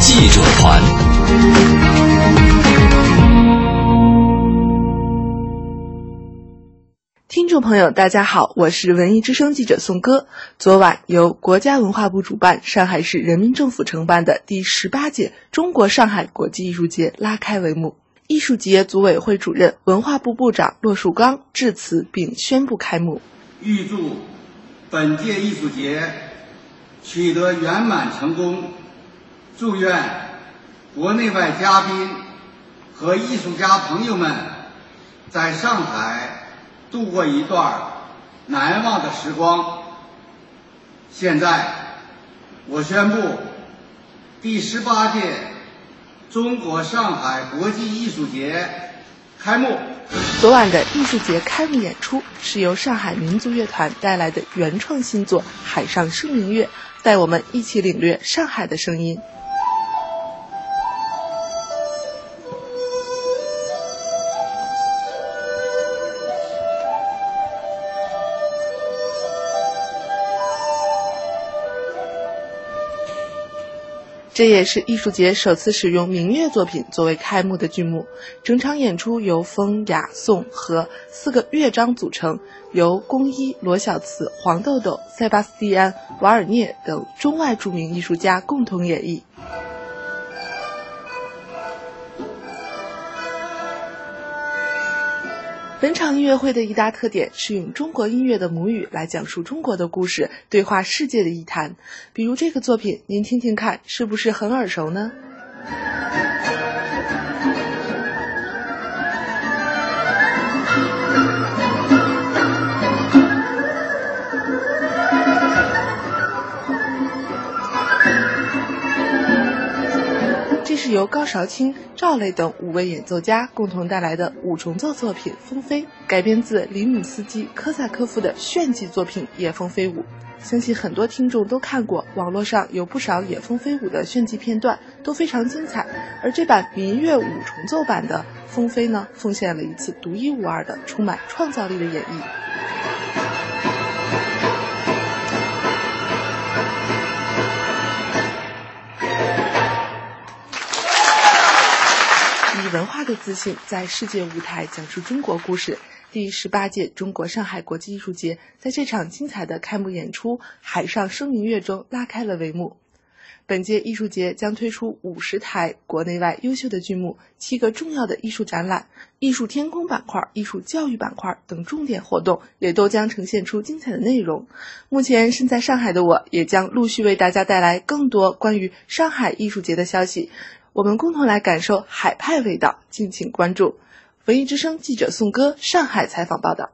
记者团。听众朋友，大家好，我是文艺之声记者宋歌。昨晚，由国家文化部主办、上海市人民政府承办的第十八届中国上海国际艺术节拉开帷幕。艺术节组委会主任、文化部部长骆树刚致辞并宣布开幕。预祝本届艺术节取得圆满成功，祝愿国内外嘉宾和艺术家朋友们在上海。度过一段难忘的时光。现在，我宣布，第十八届中国上海国际艺术节开幕。昨晚的艺术节开幕演出是由上海民族乐团带来的原创新作《海上生明月》，带我们一起领略上海的声音。这也是艺术节首次使用民乐作品作为开幕的剧目。整场演出由风、雅、颂、和四个乐章组成，由龚一、罗小慈、黄豆豆、塞巴斯蒂安、瓦尔涅等中外著名艺术家共同演绎。本场音乐会的一大特点是用中国音乐的母语来讲述中国的故事，对话世界的艺坛。比如这个作品，您听听看，是不是很耳熟呢？是由高韶清、赵雷等五位演奏家共同带来的五重奏作品《风飞》，改编自里姆斯基科萨科夫的炫技作品《野蜂飞舞》。相信很多听众都看过，网络上有不少野蜂飞舞的炫技片段，都非常精彩。而这版民乐五重奏版的《风飞》呢，奉献了一次独一无二的、充满创造力的演绎。文化的自信在世界舞台讲述中国故事。第十八届中国上海国际艺术节在这场精彩的开幕演出《海上生明月》中拉开了帷幕。本届艺术节将推出五十台国内外优秀的剧目、七个重要的艺术展览、艺术天空板块、艺术教育板块等重点活动，也都将呈现出精彩的内容。目前身在上海的我，也将陆续为大家带来更多关于上海艺术节的消息。我们共同来感受海派味道，敬请关注。文艺之声记者宋歌上海采访报道。